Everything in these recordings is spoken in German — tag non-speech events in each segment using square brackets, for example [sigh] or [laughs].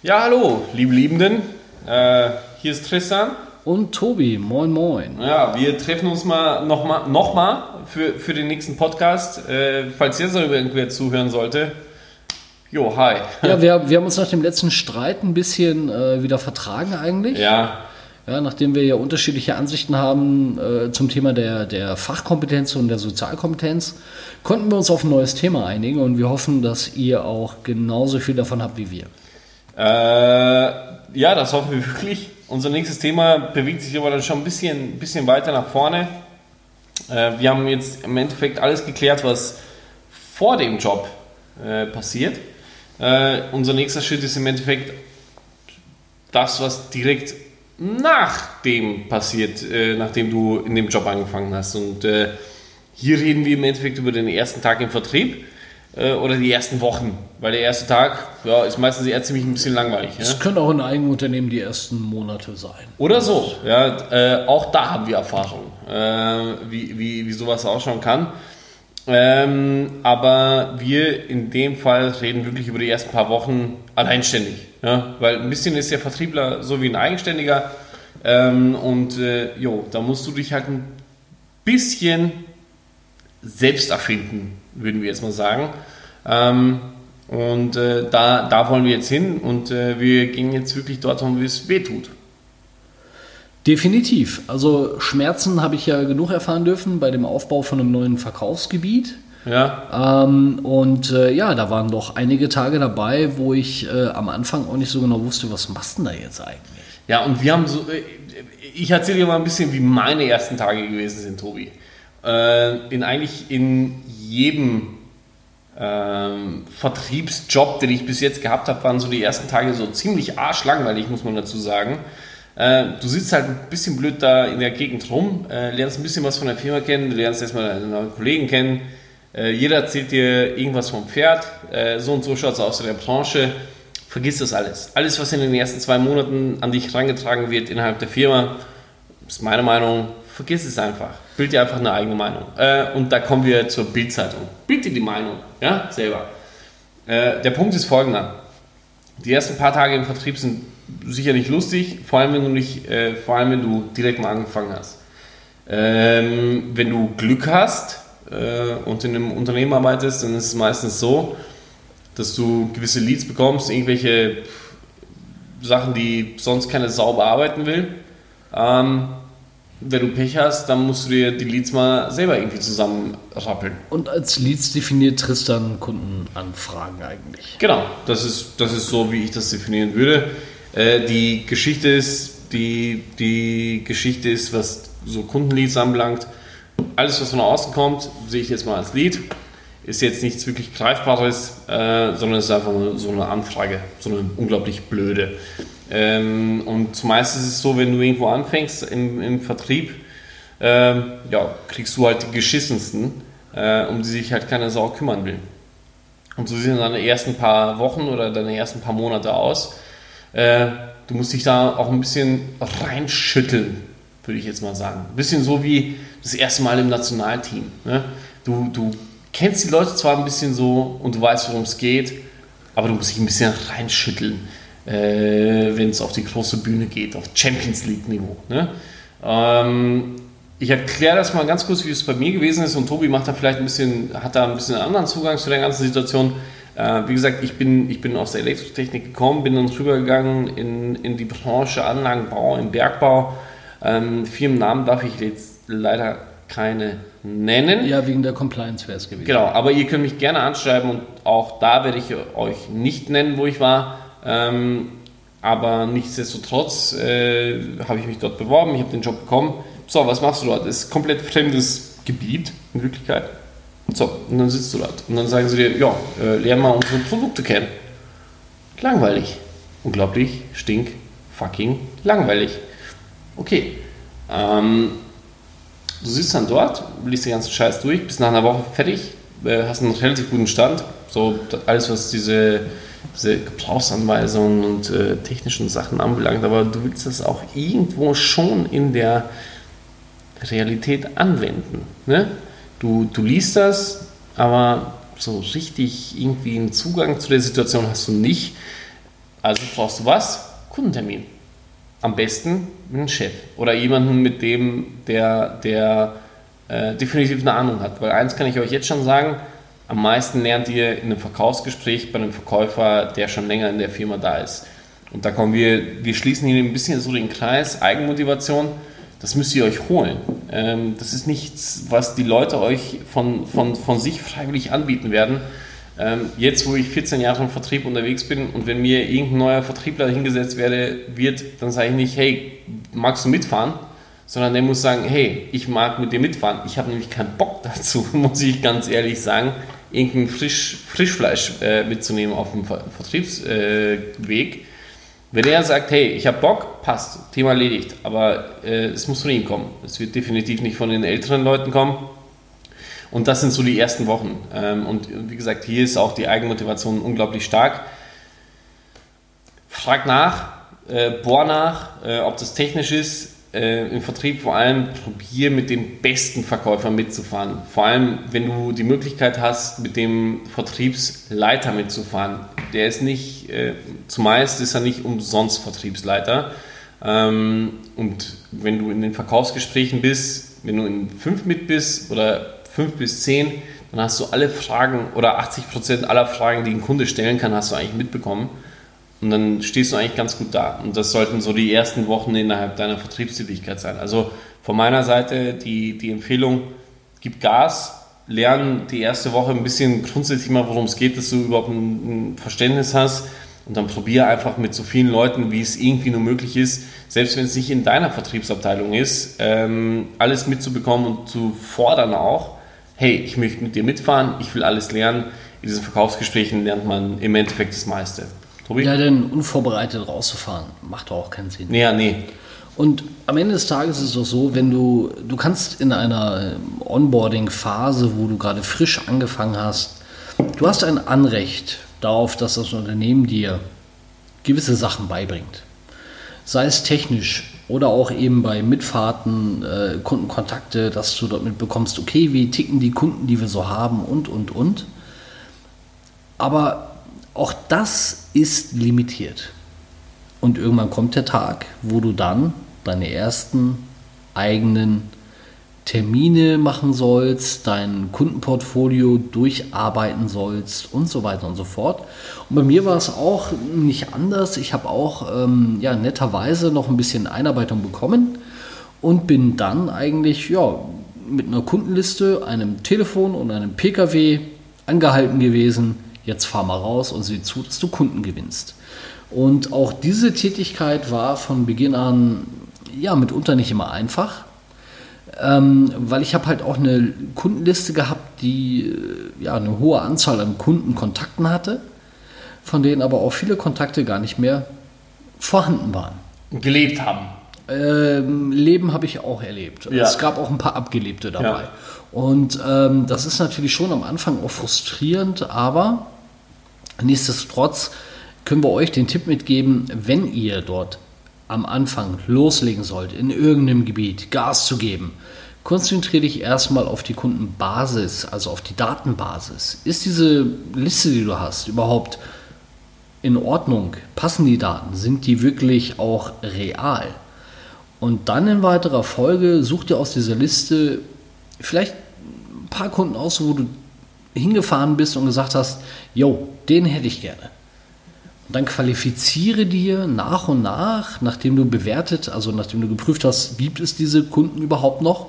Ja, hallo, liebe Liebenden. Äh, hier ist Tristan. Und Tobi, moin moin. Ja, wir treffen uns mal nochmal noch mal für, für den nächsten Podcast. Äh, falls jetzt noch irgendwer zuhören sollte. Jo, hi. Ja, wir, wir haben uns nach dem letzten Streit ein bisschen äh, wieder vertragen eigentlich. Ja, Ja, nachdem wir ja unterschiedliche Ansichten haben äh, zum Thema der, der Fachkompetenz und der Sozialkompetenz, konnten wir uns auf ein neues Thema einigen und wir hoffen, dass ihr auch genauso viel davon habt wie wir. Äh, ja, das hoffen wir wirklich. Unser nächstes Thema bewegt sich aber dann schon ein bisschen, bisschen weiter nach vorne. Äh, wir haben jetzt im Endeffekt alles geklärt, was vor dem Job äh, passiert. Äh, unser nächster Schritt ist im Endeffekt das, was direkt nach dem passiert, äh, nachdem du in dem Job angefangen hast. Und äh, hier reden wir im Endeffekt über den ersten Tag im Vertrieb oder die ersten Wochen. Weil der erste Tag ja, ist meistens eher ziemlich ein bisschen langweilig. Ja? Es können auch in eigenen Unternehmen die ersten Monate sein. Oder so. Ja, äh, auch da haben wir Erfahrung, äh, wie, wie, wie sowas ausschauen kann. Ähm, aber wir in dem Fall reden wirklich über die ersten paar Wochen alleinständig. Ja? Weil ein bisschen ist der Vertriebler so wie ein Eigenständiger. Ähm, und äh, jo, da musst du dich halt ein bisschen selbst erfinden, würden wir jetzt mal sagen. Ähm, und äh, da, da wollen wir jetzt hin und äh, wir gehen jetzt wirklich dort, wo es weh tut. Definitiv. Also Schmerzen habe ich ja genug erfahren dürfen bei dem Aufbau von einem neuen Verkaufsgebiet. Ja, Ähm, und äh, ja, da waren doch einige Tage dabei, wo ich äh, am Anfang auch nicht so genau wusste, was machst du denn da jetzt eigentlich? Ja, und wir haben so. äh, Ich erzähle dir mal ein bisschen, wie meine ersten Tage gewesen sind, Tobi. Äh, In eigentlich in jedem ähm, Vertriebsjob, den ich bis jetzt gehabt habe, waren so die ersten Tage so ziemlich arschlangweilig, muss man dazu sagen. Äh, Du sitzt halt ein bisschen blöd da in der Gegend rum, äh, lernst ein bisschen was von der Firma kennen, du lernst erstmal deine neuen Kollegen kennen. Äh, Jeder erzählt dir irgendwas vom Pferd, so und so schaut es aus in der Branche. Vergiss das alles. Alles, was in den ersten zwei Monaten an dich herangetragen wird innerhalb der Firma, ist meine Meinung, vergiss es einfach. Bild dir einfach eine eigene Meinung. Äh, und da kommen wir zur Bildzeitung. Bild dir die Meinung, ja, selber. Äh, der Punkt ist folgender. Die ersten paar Tage im Vertrieb sind sicher nicht lustig, vor allem wenn du nicht, äh, vor allem wenn du direkt mal angefangen hast. Ähm, wenn du Glück hast äh, und in einem Unternehmen arbeitest, dann ist es meistens so, dass du gewisse Leads bekommst, irgendwelche Sachen, die sonst keine Sau bearbeiten will. Ähm, wenn du Pech hast, dann musst du dir die Leads mal selber irgendwie zusammenrappeln. Und als Leads definiert Tristan Kundenanfragen eigentlich. Genau, das ist, das ist so, wie ich das definieren würde. Äh, die Geschichte ist, die, die Geschichte ist, was so Kundenleads anbelangt, alles, was von außen kommt, sehe ich jetzt mal als Lead. Ist jetzt nichts wirklich Greifbares, äh, sondern es ist einfach so eine Anfrage, so eine unglaublich blöde. Ähm, und zumeist ist es so, wenn du irgendwo anfängst im, im Vertrieb, ähm, ja, kriegst du halt die geschissensten, äh, um die sich halt keine Sau kümmern will. Und so sehen deine ersten paar Wochen oder deine ersten paar Monate aus. Äh, du musst dich da auch ein bisschen reinschütteln, würde ich jetzt mal sagen. Ein bisschen so wie das erste Mal im Nationalteam. Ne? Du, du kennst die Leute zwar ein bisschen so und du weißt, worum es geht, aber du musst dich ein bisschen reinschütteln, äh, wenn es auf die große Bühne geht, auf Champions League-Niveau. Ne? Ähm, ich erkläre das mal ganz kurz, wie es bei mir gewesen ist und Tobi macht da vielleicht ein bisschen, hat da ein bisschen einen anderen Zugang zu der ganzen Situation. Äh, wie gesagt, ich bin, ich bin aus der Elektrotechnik gekommen, bin dann rübergegangen in, in die Branche Anlagenbau, im Bergbau. Ähm, Firmennamen darf ich jetzt leider keine nennen. Ja, wegen der Compliance wäre es gewesen. Genau, aber ihr könnt mich gerne anschreiben und auch da werde ich euch nicht nennen, wo ich war. Ähm, aber nichtsdestotrotz äh, habe ich mich dort beworben, ich habe den Job bekommen. So, was machst du dort? Das ist komplett fremdes Gebiet in Wirklichkeit. So, und dann sitzt du dort. Und dann sagen sie dir, ja, äh, lern mal unsere Produkte kennen. Langweilig. Unglaublich, stink, fucking langweilig. Okay. Ähm, du sitzt dann dort, liest den ganzen Scheiß durch, bist nach einer Woche fertig, äh, hast einen relativ guten Stand. So alles, was diese, diese Gebrauchsanweisungen und äh, technischen Sachen anbelangt. Aber du willst das auch irgendwo schon in der Realität anwenden. Ne? Du, du liest das, aber so richtig irgendwie einen Zugang zu der Situation hast du nicht. Also brauchst du was? Kundentermin. Am besten mit einem Chef oder jemanden, mit dem, der, der äh, definitiv eine Ahnung hat. Weil eins kann ich euch jetzt schon sagen, am meisten lernt ihr in einem Verkaufsgespräch bei einem Verkäufer, der schon länger in der Firma da ist. Und da kommen wir, wir schließen hier ein bisschen so den Kreis, Eigenmotivation, das müsst ihr euch holen. Ähm, das ist nichts, was die Leute euch von, von, von sich freiwillig anbieten werden. Ähm, jetzt, wo ich 14 Jahre im Vertrieb unterwegs bin und wenn mir irgendein neuer Vertriebler hingesetzt werde, wird, dann sage ich nicht, hey, magst du mitfahren? Sondern der muss sagen, hey, ich mag mit dir mitfahren. Ich habe nämlich keinen Bock dazu, [laughs] muss ich ganz ehrlich sagen, irgendein Frisch, Frischfleisch äh, mitzunehmen auf dem Ver Vertriebsweg. Äh, wenn er sagt, hey, ich habe Bock, passt, Thema erledigt, aber äh, es muss von ihm kommen. Es wird definitiv nicht von den älteren Leuten kommen. Und das sind so die ersten Wochen. Ähm, und wie gesagt, hier ist auch die Eigenmotivation unglaublich stark. Frag nach, äh, bohr nach, äh, ob das technisch ist äh, im Vertrieb vor allem probier mit dem besten Verkäufer mitzufahren. Vor allem, wenn du die Möglichkeit hast, mit dem Vertriebsleiter mitzufahren. Der ist nicht, äh, zumeist ist er nicht umsonst Vertriebsleiter. Ähm, und wenn du in den Verkaufsgesprächen bist, wenn du in fünf mit bist oder fünf bis zehn, dann hast du alle Fragen oder 80 Prozent aller Fragen, die ein Kunde stellen kann, hast du eigentlich mitbekommen. Und dann stehst du eigentlich ganz gut da. Und das sollten so die ersten Wochen innerhalb deiner Vertriebstätigkeit sein. Also von meiner Seite die, die Empfehlung, gib Gas, lern die erste Woche ein bisschen grundsätzlich mal, worum es geht, dass du überhaupt ein, ein Verständnis hast. Und dann probier einfach mit so vielen Leuten, wie es irgendwie nur möglich ist, selbst wenn es nicht in deiner Vertriebsabteilung ist, ähm, alles mitzubekommen und zu fordern auch, hey, ich möchte mit dir mitfahren, ich will alles lernen. In diesen Verkaufsgesprächen lernt man im Endeffekt das meiste. Tobi? Ja, denn unvorbereitet rauszufahren, macht doch auch keinen Sinn. Ja, nee. Und am Ende des Tages ist es doch so, wenn du, du kannst in einer Onboarding-Phase, wo du gerade frisch angefangen hast, du hast ein Anrecht darauf, dass das Unternehmen dir gewisse Sachen beibringt. Sei es technisch oder auch eben bei Mitfahrten, äh, Kundenkontakte, dass du dort mitbekommst, okay, wie ticken die Kunden, die wir so haben und, und, und. Aber auch das ist limitiert. Und irgendwann kommt der Tag, wo du dann deine ersten eigenen Termine machen sollst, dein Kundenportfolio durcharbeiten sollst und so weiter und so fort. Und bei mir war es auch nicht anders. Ich habe auch ähm, ja, netterweise noch ein bisschen Einarbeitung bekommen und bin dann eigentlich ja, mit einer Kundenliste, einem Telefon und einem Pkw angehalten gewesen, jetzt fahr mal raus und sieh zu, dass du Kunden gewinnst. Und auch diese Tätigkeit war von Beginn an ja mitunter nicht immer einfach, ähm, weil ich habe halt auch eine Kundenliste gehabt, die äh, ja eine hohe Anzahl an Kundenkontakten hatte, von denen aber auch viele Kontakte gar nicht mehr vorhanden waren. Gelebt haben. Ähm, Leben habe ich auch erlebt. Ja. Es gab auch ein paar Abgelebte dabei. Ja. Und ähm, das ist natürlich schon am Anfang auch frustrierend, aber Nichtsdestotrotz können wir euch den Tipp mitgeben, wenn ihr dort am Anfang loslegen sollt, in irgendeinem Gebiet Gas zu geben, konzentriere dich erstmal auf die Kundenbasis, also auf die Datenbasis. Ist diese Liste, die du hast, überhaupt in Ordnung? Passen die Daten? Sind die wirklich auch real? Und dann in weiterer Folge such dir aus dieser Liste vielleicht ein paar Kunden aus, wo du hingefahren bist und gesagt hast, jo, den hätte ich gerne. Und dann qualifiziere dir nach und nach, nachdem du bewertet, also nachdem du geprüft hast, gibt es diese Kunden überhaupt noch,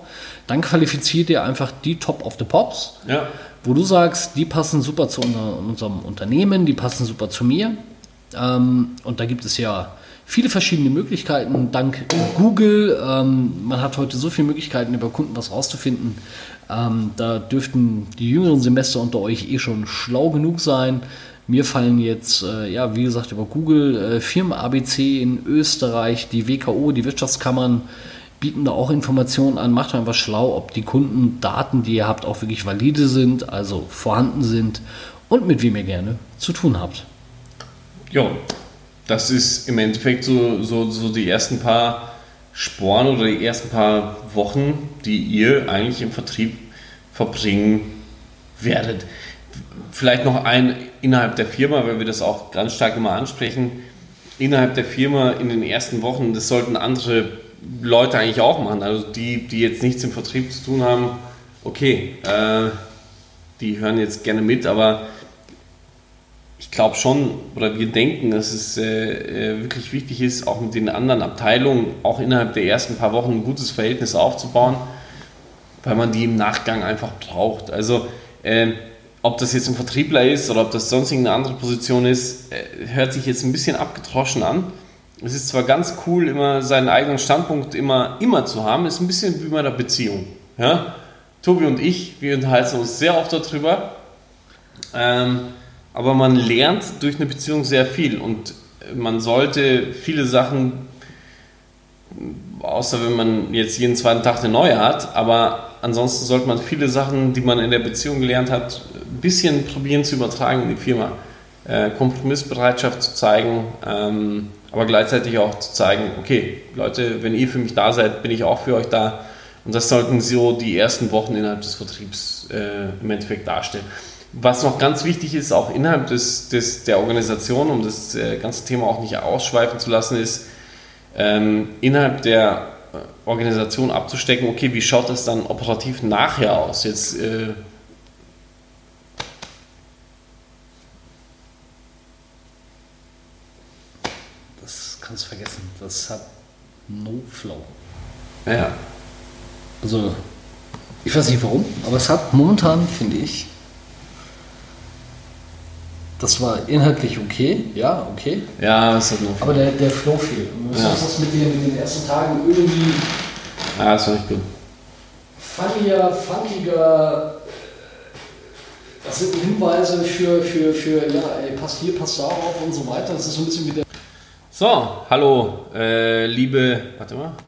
dann qualifiziere dir einfach die Top of the Pops, ja. wo du sagst, die passen super zu unserem Unternehmen, die passen super zu mir. Ähm, und da gibt es ja viele verschiedene Möglichkeiten, dank Google. Ähm, man hat heute so viele Möglichkeiten, über Kunden was rauszufinden. Ähm, da dürften die jüngeren Semester unter euch eh schon schlau genug sein. Mir fallen jetzt, äh, ja, wie gesagt, über Google äh, Firmen ABC in Österreich, die WKO, die Wirtschaftskammern bieten da auch Informationen an. Macht einfach schlau, ob die Kundendaten, die ihr habt, auch wirklich valide sind, also vorhanden sind und mit wem ihr gerne zu tun habt. Ja, das ist im Endeffekt so, so, so die ersten paar Sporen oder die ersten paar Wochen, die ihr eigentlich im Vertrieb verbringen werdet. Vielleicht noch ein innerhalb der Firma, weil wir das auch ganz stark immer ansprechen. innerhalb der Firma in den ersten Wochen, das sollten andere Leute eigentlich auch machen. Also die, die jetzt nichts im Vertrieb zu tun haben, okay, äh, die hören jetzt gerne mit, aber ich glaube schon, oder wir denken, dass es äh, äh, wirklich wichtig ist, auch mit den anderen Abteilungen, auch innerhalb der ersten paar Wochen ein gutes Verhältnis aufzubauen, weil man die im Nachgang einfach braucht. Also, äh, ob das jetzt ein Vertriebler ist oder ob das sonst irgendeine andere Position ist, äh, hört sich jetzt ein bisschen abgetroschen an. Es ist zwar ganz cool, immer seinen eigenen Standpunkt immer, immer zu haben, ist ein bisschen wie bei einer Beziehung. Ja? Tobi und ich, wir unterhalten uns sehr oft darüber. Ähm, aber man lernt durch eine Beziehung sehr viel und man sollte viele Sachen, außer wenn man jetzt jeden zweiten Tag eine neue hat, aber ansonsten sollte man viele Sachen, die man in der Beziehung gelernt hat, ein bisschen probieren zu übertragen in die Firma. Äh, Kompromissbereitschaft zu zeigen, ähm, aber gleichzeitig auch zu zeigen, okay, Leute, wenn ihr für mich da seid, bin ich auch für euch da. Und das sollten so die ersten Wochen innerhalb des Vertriebs äh, im Endeffekt darstellen. Was noch ganz wichtig ist, auch innerhalb des, des, der Organisation, um das äh, ganze Thema auch nicht ausschweifen zu lassen, ist, ähm, innerhalb der äh, Organisation abzustecken, okay, wie schaut das dann operativ nachher aus? Jetzt äh, das kannst du vergessen. Das hat no flow. Ja. Also, ich weiß nicht warum, aber es hat momentan, finde ich, das war inhaltlich okay, ja, okay. Ja, es hat noch. Aber der, der Flow fehlt. Und Ja. das mit den, mit den ersten Tagen irgendwie Ja, das war nicht gut. funniger, funkiger. Das sind Hinweise für, für, für ja, ey, passt hier, passt da auf und so weiter. Das ist so ein bisschen wie der. So, hallo, äh, liebe, warte mal.